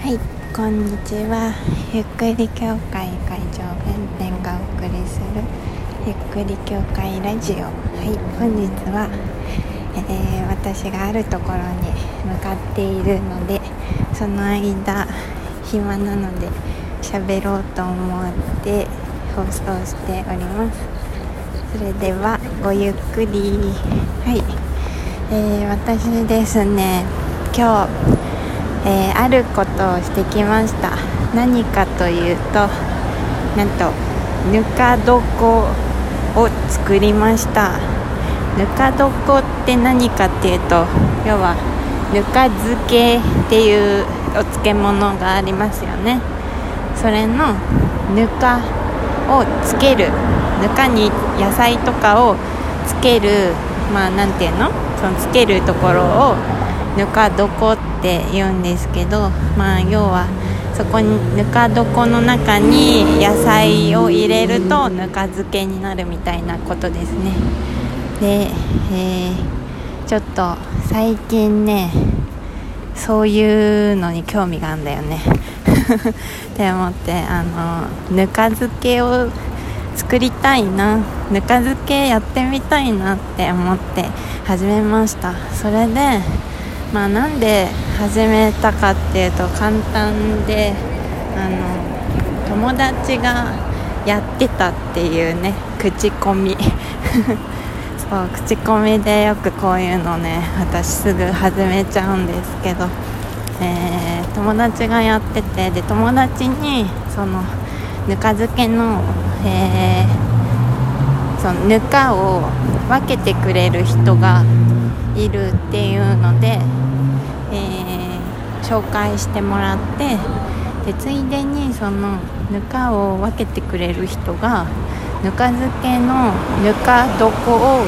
はい、こんにちは。ゆっくり協会会長弁天がお送りするゆっくり協会ラジオ。はい、本日は、えー私があるところに向かっているので、その間暇なので喋ろうと思って放送しております。それではごゆっくり。はい、えー私ですね。今日。えーあることをしてきました。何かというとなんとぬか床を作りました。ぬか床って何かっていうと要はぬか漬けっていうお漬物がありますよね。それのぬかをつける。ぬかに野菜とかをつける。まあなんていうの？そのつけるところをぬか床っって言うんですけどまあ要はそこにぬか床の中に野菜を入れるとぬか漬けになるみたいなことですね。で、えーちょっと最近ねそういうのに興味があるんだよね。って思ってあのぬか漬けを作りたいなぬか漬けやってみたいなって思って始めました。それでまあなんで始めたかっていうと簡単であの友達がやってたっていうね口コミ。そう口コミでよくこういうのね私すぐ始めちゃうんですけど、えー友達がやっててで友達にそのぬか漬けの、えーそのぬかを分けてくれる人がいるっていうので、えー紹介してもらってでついでにそのぬかを分けてくれる人がぬか漬けのぬか床を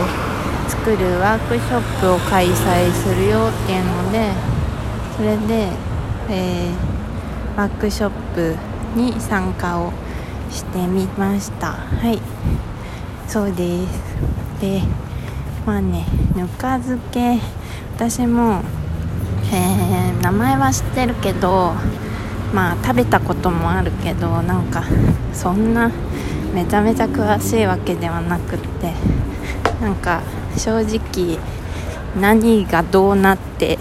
作るワークショップを開催するよっていうのでそれで、えーワークショップに参加をしてみました。はい。そうです。でまあねぬか漬け。私もえー名前は知ってるけどまあ食べたこともあるけどなんかそんなめちゃめちゃ詳しいわけではなくってなんか正直何がどうなって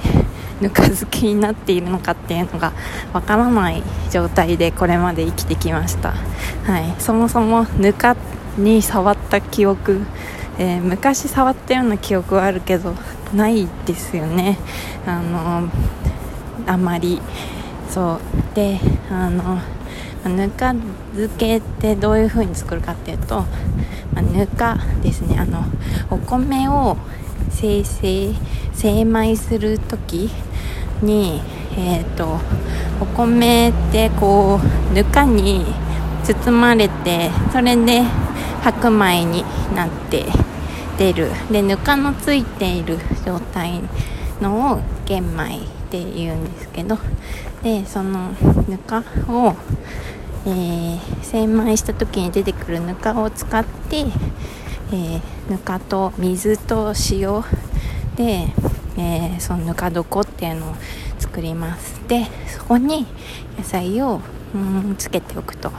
ぬか漬けになっているのかっていうのがわからない状態でこれまで生きてきました、はい、そもそもぬかに触った記憶、えー昔触ったような記憶はあるけどないですよね。あのあまり。そう。であのぬか漬けってどういう風に作るかっていうと、まあぬかですね。あのお米を精製精米する時にえっ、とお米ってこうぬかに包まれてそれで白米になって出るでぬかのついている状態のを玄米って言うんですけどでそのぬかを、えー精米した時に出てくるぬかを使って、えーぬかと水と塩で、えーそのぬか床っていうのを作ります。でそこに野菜をうんつけておくと。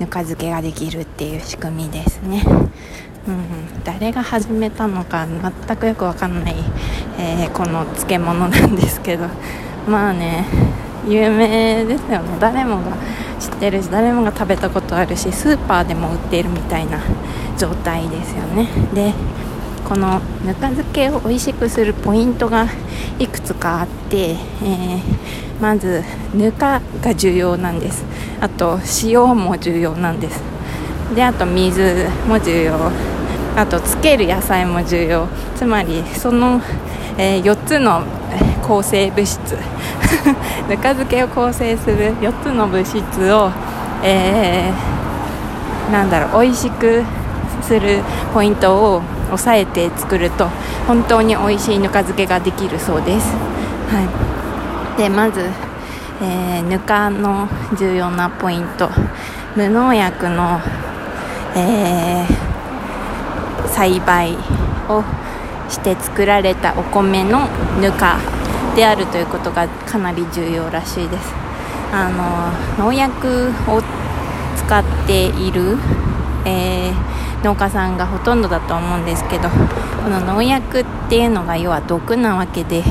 ぬか漬けができるっていう仕組みですね。うん、誰が始めたのか全くよくわかんない、えーこの漬物なんですけど。まあね有名ですよね。誰もが知ってるし誰もが食べたことあるしスーパーでも売っているみたいな状態ですよね。でこのぬか漬けを美味しくするポイントがいくつかあって、えーまずぬかが重要なんです。あと塩も重要なんです。であと水も重要。あとつける野菜も重要。つまりその、え4つの構成物質。ぬか漬けを構成する4つの物質を、えーなんだろう美味しくするポイントを押さえて作ると本当に美味しいぬか漬けができるそうです、はい、でまず、えーぬかの重要なポイント。無農薬の、えー栽培をして作られたお米のぬかであるということがかなり重要らしいです。あの農薬を使っている、えー、農家さんがほとんどだと思うんですけどこの農薬っていうのが要は毒なわけで、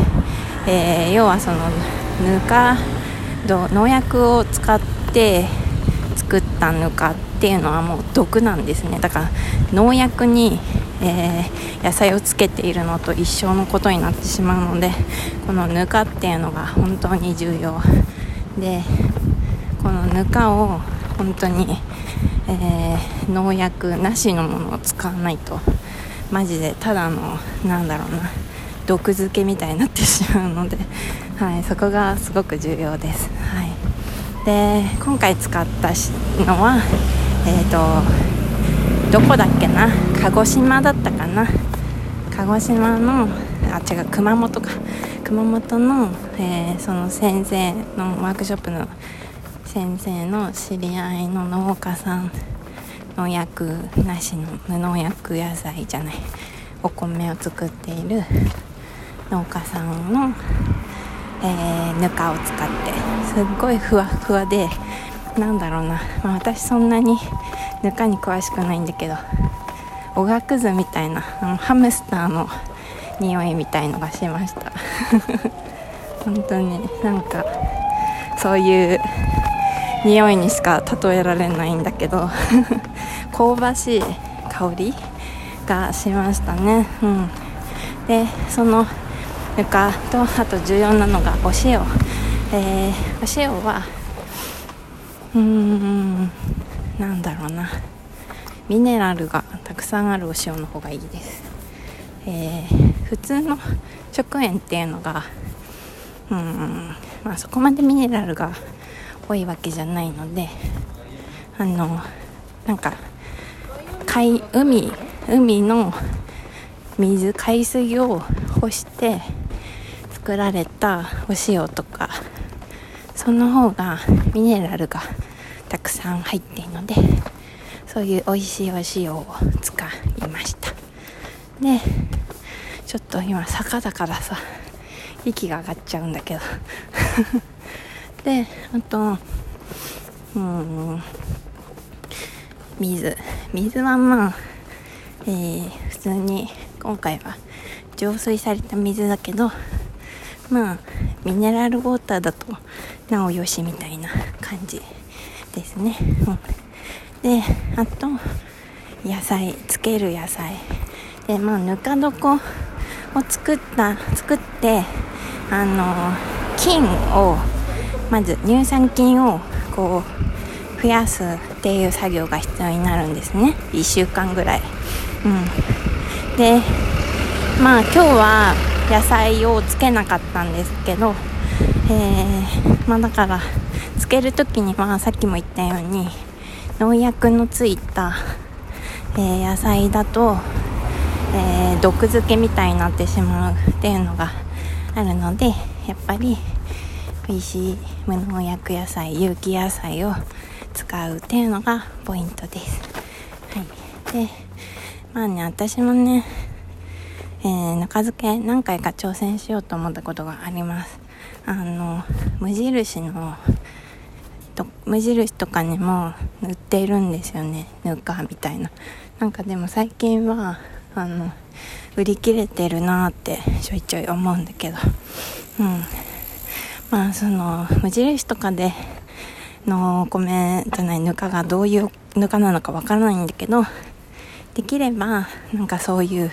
えー、要はそのぬか農薬を使って作ったぬかっていうのはもう毒なんですね。だから農薬に、えー、野菜をつけているのと一緒のことになってしまうのでこのぬかっていうのが本当に重要でこのぬかを本当に、えー、農薬なしのものを使わないと。マジでただのなんだろうな毒漬けみたいになってしまうので、はい、そこがすごく重要です。はい。で今回使ったのはえ、ー、とどこだっけな？鹿児島だったかな？鹿児島のあ違う熊本か。熊本の、えー、その先生のワークショップの先生の知り合いの農家さん農薬なしの無農薬野菜じゃないお米を作っている農家さんのえー、ぬかを使ってすっごいふわふわでなんだろうな、まあ、私そんなにぬかに詳しくないんだけどおがくずみたいなあのハムスターの匂いみたいのがしました。本当になんかそういう匂いにしか例えられないんだけど 香ばしい香りがしましたね、うん、でそのぬかとあと重要なのがお塩、えー、お塩はうーんなんだろうな。ミネラルがたくさんあるお塩の方がいいです、えー、普通の食塩っていうのがうんまあそこまでミネラルが多いわけじゃないのであのなんか海海海の水海水を干して作られたお塩とかその方がミネラルがたくさん入っているのでそういう美味しいお塩を使いました。でちょっと今坂だからさ息が上がっちゃうんだけど。であとうん水。水はまあ、えー、普通に今回は浄水された水だけどまあミネラルウォーターだとなおよしみたいな感じですね、うん、であと野菜つける野菜。でまあぬか床を作った作ってあの菌をまず乳酸菌をこう増やすっていう作業が必要になるんですね。1週間ぐらい。うん。でまあ今日は野菜をつけなかったんですけど、えー、まあ、だからつける時にはさっきも言ったように農薬のついた、えー、野菜だと、えー、毒漬けみたいになってしまうっていうのがあるのでやっぱり美味しい無農薬野菜有機野菜を使うっていうのがポイントです。はい、でまあね私もねえー、ぬか漬け何回か挑戦しようと思ったことがあります。あの無印のと無印とかにも売っているんですよね。ぬかみたいな。なんかでも最近はあの売り切れてるなってちょいちょい思うんだけど。うん。まあその無印とかでの米じゃないぬかがどういうぬかなのかわからないんだけどできればなんかそういう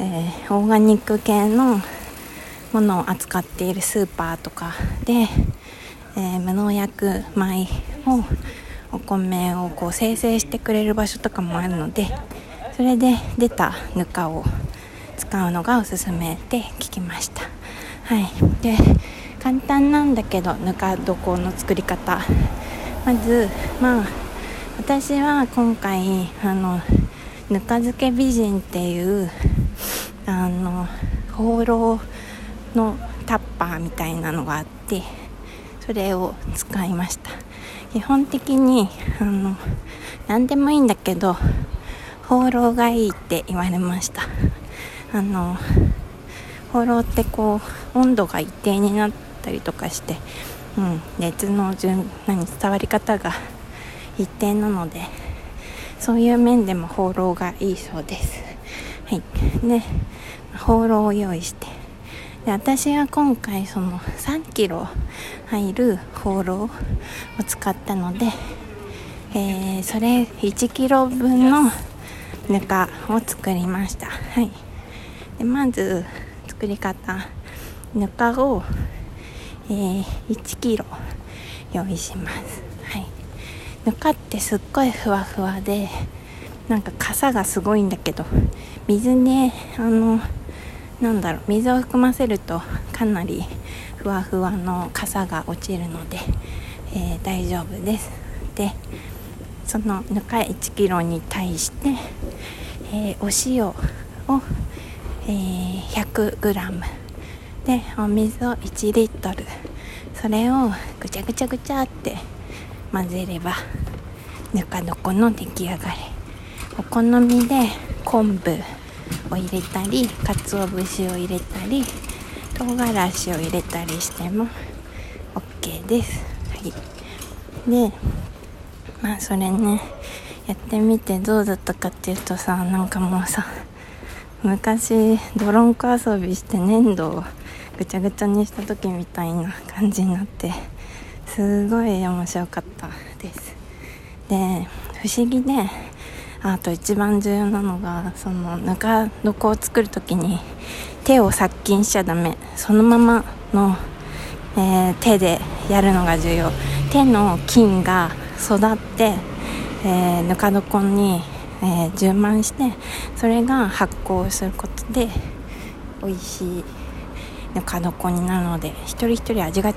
えー、オーガニック系のものを扱っているスーパーとかで、えー、無農薬米をお米をこう生成してくれる場所とかもあるのでそれで出たぬかを使うのがおすすめって聞きました。はい。で簡単なんだけどぬか床の作り方。まずまあ私は今回あのぬか漬け美人っていうあの放浪のタッパーみたいなのがあってそれを使いました。基本的にあの何でもいいんだけど放浪がいいって言われました。あの放浪ってこう温度が一定になったりとかしてうん、熱の順何伝わり方が一定なのでそういう面でも放浪がいいそうです。はい。で放浪を用意して。で私は今回その3キロ入る放浪を使ったので、えー、それ1キロ分のぬかを作りました。はい。でまず作り方。ぬかを、えー、1キロ用意します。ぬかってすっごいふわふわでなんか傘がすごいんだけど水であのなんだろう水を含ませるとかなりふわふわの傘が落ちるので、えー、大丈夫です。でそのぬか 1kg に対して、えー、お塩を、えー、100g でお水を1リットル。それをぐちゃぐちゃぐちゃって混ぜればぬか床の出来上がりお好みで昆布を入れたり鰹節を入れたり唐辛子を入れたりしても OK です。はい、でまあそれねやってみてどうだったかっていうとさなんかもうさ昔泥んこ遊びして粘土をぐちゃぐちゃにした時みたいな感じになってすごい面白かったです。で不思議であと一番重要なのがそのぬか床を作る時に手を殺菌しちゃダメ。そのままの、えー、手でやるのが重要。手の菌が育って、えー、ぬか床に、えー、充満してそれが発酵することで美味しいぬか床になるので一人一人味が違